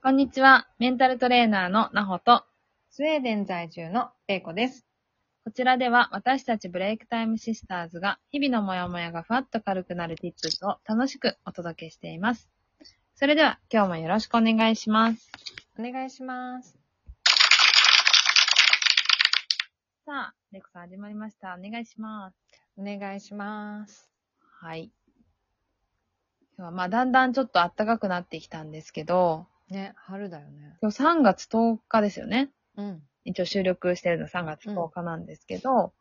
こんにちは。メンタルトレーナーのなほと、スウェーデン在住のレイコです。こちらでは私たちブレイクタイムシスターズが日々のモヤモヤがふわっと軽くなる tips を楽しくお届けしています。それでは今日もよろしくお願いします。お願いします。さあ、レコさん始まりました。お願いします。お願いします。はい。今日はまあだんだんちょっと暖かくなってきたんですけど、ね、春だよね。今日3月10日ですよね。うん。一応収録してるの3月10日なんですけど、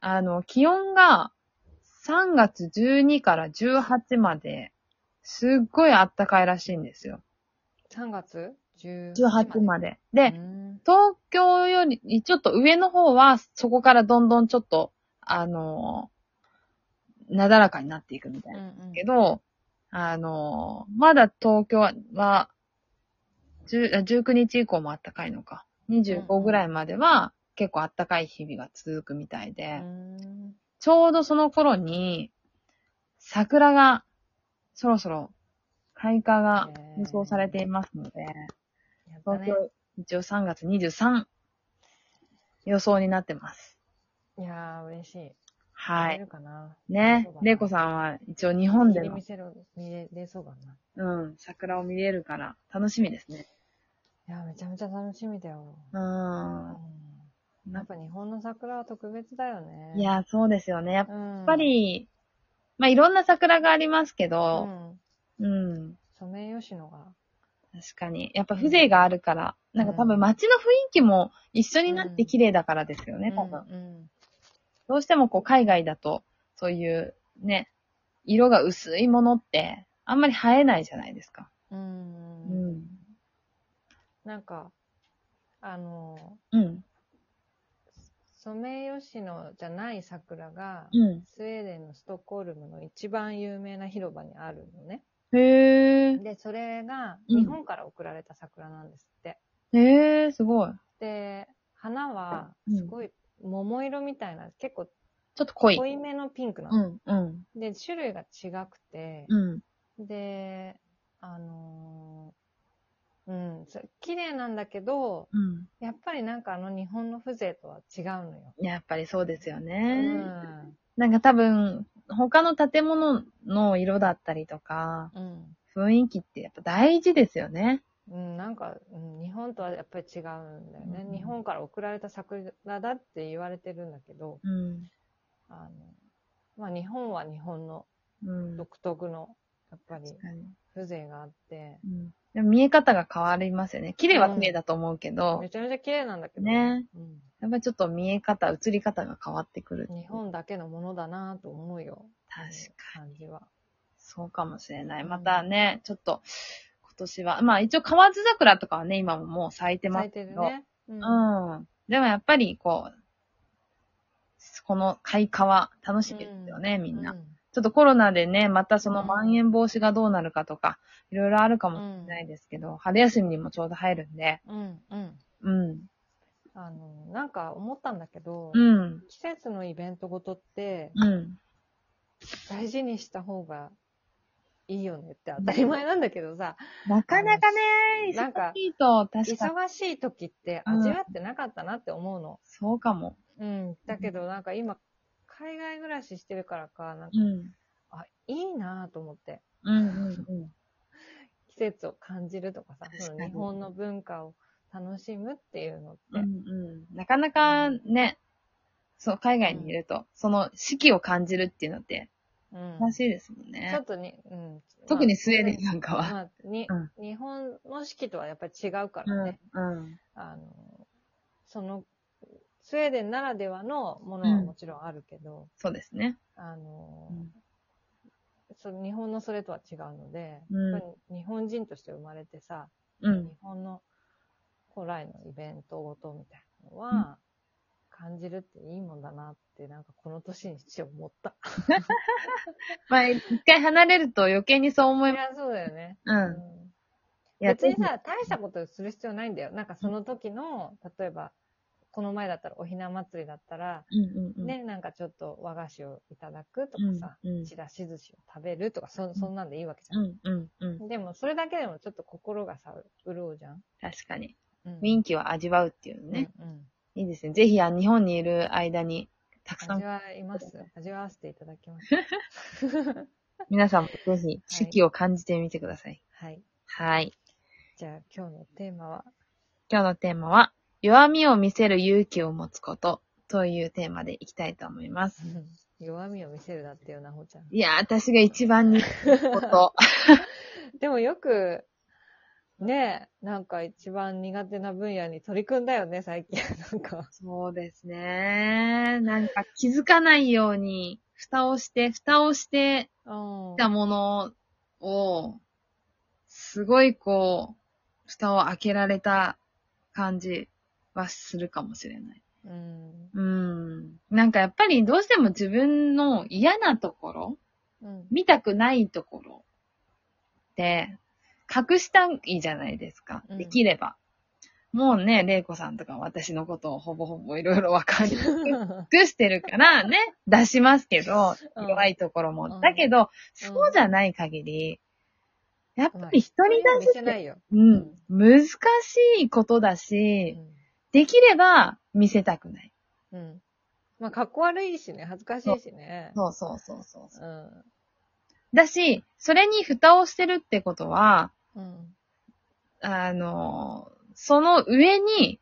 あの、気温が3月12から18まで、すっごい暖かいらしいんですよ。3月18 18まで。で。うで、ん。東京よりちょっと上の方は、そこからどんどんちょっと、あの、なだらかになっていくみたいな。うんけど、あの、まだ東京は、10あ19日以降も暖かいのか。25ぐらいまでは結構暖かい日々が続くみたいで、うん。ちょうどその頃に、桜がそろそろ開花が予想されていますので。東京一応3月23予想になってます。いやー、嬉しい。はい。ねそうだ。なれいこさんは一応日本での見、せる、見れれそうかな。うん、桜を見れるから楽しみですね。いやー、めちゃめちゃ楽しみだよ。う。うんん。やっぱ日本の桜は特別だよね。いや、そうですよね。やっぱ、り、まあ、いろんな桜がありますけうど、ん。うん。ソメイヨシノが。確かに。やっぱ風情があるから、なんか多分街の雰囲気も一緒になって綺麗だからですよね、多分。うん。どうしてもこう海外だと、そういうね、色が薄いものって、あんまり映えないじゃないですか。うん。ううんん。なんか、あの、うん。ソメイヨシノじゃない桜が、うん。スウェーデンのストックホルムの一番有名な広場にあるのね。へー。で、それがうん日本から送られた桜なんですって。へー、すごい。で、花はうんすごい桃色みたいな、結構ちょっと濃い。濃いめのピンクなの。うん、うん、で、種類が違くて、うん。で、あのーうん、そ綺麗なんだけど、うん。やっぱりなんかあの日本の風情とは違うのよ。やっぱりそうですようね。ん。なんか多分、他の建物の色だったりとか、うん。雰囲気ってやっぱ大事ですよね。うん、なんか、うん、日本とはやっぱり違うんだよね。うん日本から送られた桜だって言われてるんだけど、うん。あの、まあ日本は日本のうん。独特の、やっぱり。風情があって、うん。でも見え方が変わりますよね。綺麗は綺麗だと思うけど、めちゃめちゃ綺麗なんだけど、ねうん、やっぱりちょっと見え方、映り方が変わってくる。日本だけのものだなと思うよ。確かに。感じは。そうかもしれない。うんまたね、ちょっと、今年は、まあ一応河津桜とかはね、今ももう咲いてま咲いすけど。てるね。ううん。でもやっぱりこう、この開花は楽しみですよね、みんな。うちょっとコロナでね、またそのうんまん延防止がどうなるかとか、いろいろあるかもしれないですけど、春休みにもちょうど入るんで、うん、うん。うん。あの、なんか思ったんだけど、うん。季節のイベントごとってうん。大事にした方がいいよねって当たり前なんだけどさ、なかなかね、なんか忙しいと、確かに。忙しい時って味わってなかったなって思うの。そうかも。うん。だけどなんか今、海外暮らししてるからか、なんか、うん。あ、いいなと思って。うんうんうん。季節を感じるとかさ、その日本の文化を楽しむっていうのって。うんうん。なかなかね、そう、海外にいると、その四季を感じるっていうのって、うん楽しいですもんちょねっ。とに、うん。特にスウェーデンなんかは。まあ、にうん日本の四季とはやっぱり違うかうんらね。うん。あの、その、スウェーデンならではのものはもちろんあるけど、そうですね。あの、うんそ日本のそれとは違うので、うん日本人として生まれてさ、うん日。本の古来のイベントごとみたいなのは、感じるっていいもんだなって、なんかこの年にして思った。まあ、一回離れると余計にそう思います。いや、そうだよね。うん。別にさ、大したことする必要ないんだよ。なんかその時の、例えば、この前だったらおひな祭りだったら。ね、なんかちょっと和菓子をいただくとかさ、ちらし寿司を食べるとか、そそんなんでいいわけじゃ。うんんうんうん。でも、それだけでもちょっと心がさ、潤うじゃん。確かに。うん雰囲気を味わうっていうのね。うんうんいいですね。ぜひ、あ日本にいる間に、たくさん味、わいます。味わわせていただきます。皆さんもぜひ、四季を感じてみてください。はい。はい。じゃあ、今日のテーマは、今日のテーマは、弱みを見せる勇気を持つことというテーマでいきたいと思います。弱みを見せるだってよな、ほちゃん。いやー、私が一番にこと。でもよく、ねえ、なんか一番苦手な分野に取り組んだよね、最近。なんか。そうですね。なんか気づかないように、蓋をして、蓋をしてうんたものを、すごいこう、蓋を開けられた感じはするかもしれない。うん。うん。なんかやっぱりどうしても自分の嫌なところ、うん。見たくないところって、隠したいじゃないですか。うんできれば。もうね、玲子さんとか私のことをほぼほぼいろいろわかり 隠してるからね、出しますけど、うん弱いところも。うんだけど、そうじゃない限り、やっぱり人に見出すって。うん、難しいことだうし、ん。できれば見せたくない。うん。まあ、かっこ悪いしね、恥ずかしいしね。そうそうそうそうそう。うん。だし、それに蓋をしてるってことは、うん。あの、その上に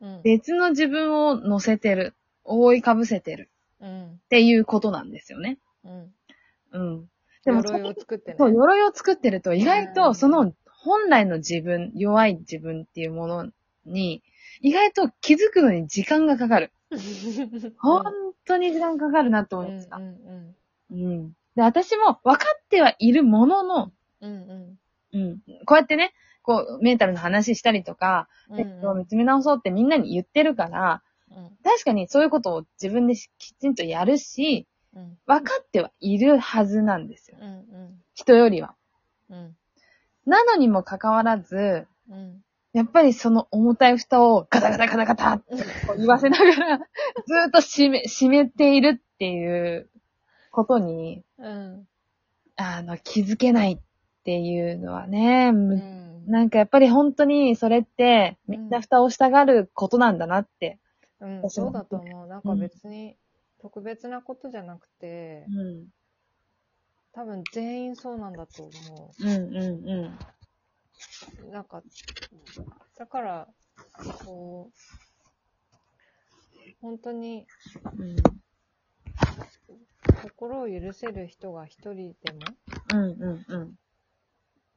うん。別の自分を乗せてる。覆いかぶせてるうん。っていうことなんですよね。うん。うん。でも鎧を作ってね。そう、鎧を作ってると意外うんとその本来の自分、弱い自分っていうものに、意外と気づくのに時間がかかる。本当に時間かかるなとうん。うん。思いました。うん。うん。で、私も分かってはいるものの、うん。うん。うん。こうやってね、こう、メンタルの話したりとか、うん。えっと、見つめ直そうってみんなに言ってるから、うん。確かにそういうことを自分でしきちんとやるし、うん。分かってはいるはずなんですよ。うん。人よりは。うん。なのにもかかわらず、うん。やっぱりその重たい蓋をガタガタガタガタってこう言わせながら、ずっと閉め、閉めているっていうことに、うん。あの、気づけないっていうのはね、うむん。なんかやっぱり本当にそれって、みんな蓋をしたがることなんだなって。うん、そうだと思う。なんか別に特別なことじゃなくて、うん。多分全員そうなんだと思うんうんうん。う。なんか、だから、こう、本当にうん心を許せる人が一人でもうんうんうん。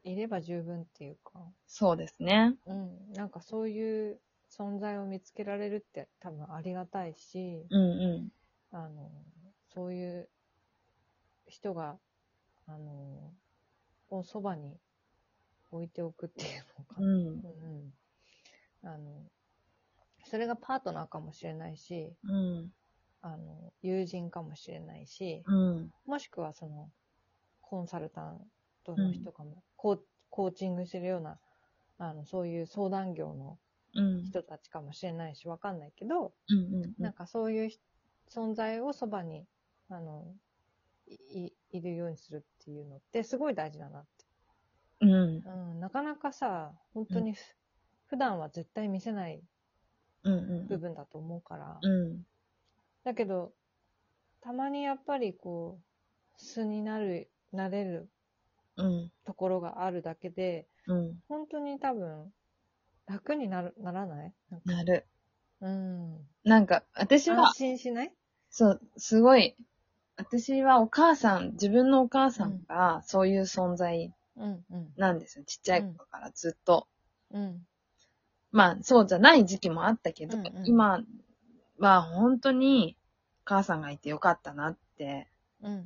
いれば十分っていうか、そうですね。うん、なんかそういう存在を見つけられるって多分ありがたいし、うんうあの、そういう人が、あの、をそばに置いておくっていうのかん。うな。ん。うんあの、それがパートナーかもしれないし、うん。あの、友人かもしれないし、うん。もしくはその、コンサルタントの人かも、コーコーチングしてるような、あの、そういう相談業のうん。人たちかもしれないし、わかんないけど、うんうんなんかそういうひ存在をそばに、あの、い、いいるようにするっていうのってすごい大事だなって。うん。うん、なかなかさ、本当にふ、普段は絶対見せないうん部分だと思うから、うん。だけど、たまにやっぱりこう、素になる、なれるうん。ところがあるだけで、うん。本当に多分、楽になる、ならない？なんかなる。うん。なんか、私は安、心しない？そう、すごい、私はお母さん、自分のお母さんがそういう存在うん、うん。なんですよ。ちっちゃい頃からずっと。うん。まあ、そうじゃない時期もあったけど、うんうん今は本当に母さんがいてよかったなって、うん。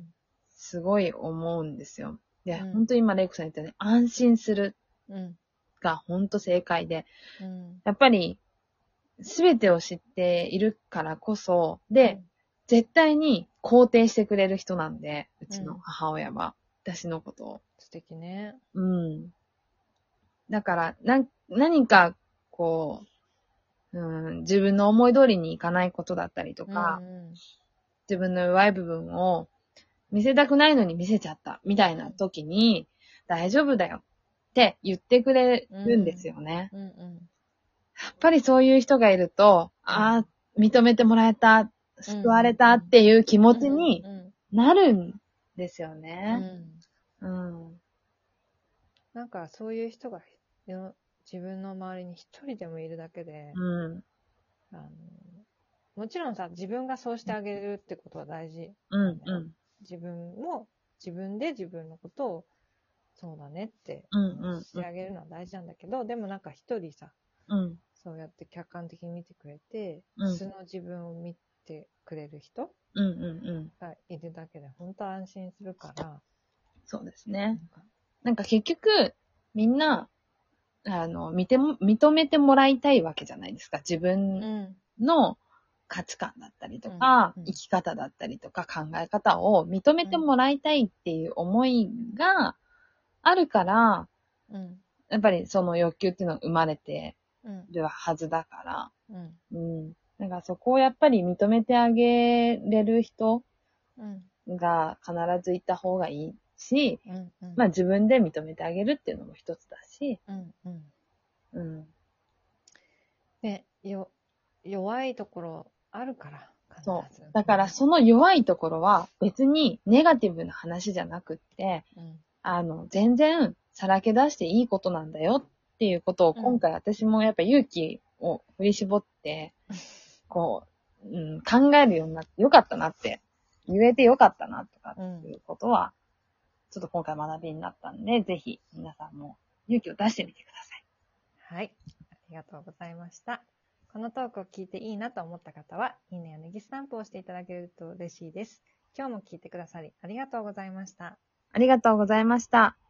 すごい思うんですよ。で、うん本当に今レイコさん言ったように、安心するうん。が本当正解で、うん。やっぱり、すべてを知っているからこそ、で、絶対に肯定してくれる人なんで、うちの母親は、私のことを。素敵ね。うん。だから、なん、何か、こう、うん、自分の思い通りにいかないことだったりとか、うん自分の弱い部分を見せたくないのに見せちゃったみたいな時に、大丈夫だよって言ってくれるんですよね。うんうん。やっぱりそういう人がいると、ああ、認めてもらえた、救われたっていう気持ちにうんなるんですようんね。うんうん。なんかそういう人がよ自分の周りに一人でもいるだけで、うん。あのもちろんさ、自分がそうしてあげるってことは大事。うん。うん。自分も自分で自分のことをそうだねってうん。うん。してあげるのは大事なんだけど、でもなんか一人さ、うん。そうやって客観的に見てくれて、うん素の自分を見てくれる人うん。うん。うん。がいるだけで本当安心するから、そうですね。なんかなんか結局、みんな、あの、見ても、認めてもらいたいわけじゃないですか。自分うん。の価値観だったりとか、うん。うん。生き方だったりとか考え方を認めてもらいたいっていう思いがあるから、うん。やっぱりその欲求っていうのが生まれてうん。るはずだから、うん。うん。だからそこをやっぱり認めてあげれる人うん。が必ずいた方がいいし、うんうん。まあ自分で認めてあげるっていうのも一つだし、うんうん。うん。でよ弱いところあるからそう。だからその弱いところは別にネガティブな話じゃなくって、うん。あの、全然さらけ出していいことなんだよっていうことをうん今回私もやっぱ勇気を振り絞って、こう、うん、考えるようになってよかったなって、言えてよかったなとかっていうことは、ちょっと今回学びになったんで、ぜひ皆さんも勇気を出してみてください。はい。ありがとうございました。このトークを聞いていいなと思った方は、いいねやネギスタンプを押していただけると嬉しいです。今日も聞いてくださりありがとうございました。ありがとうございました。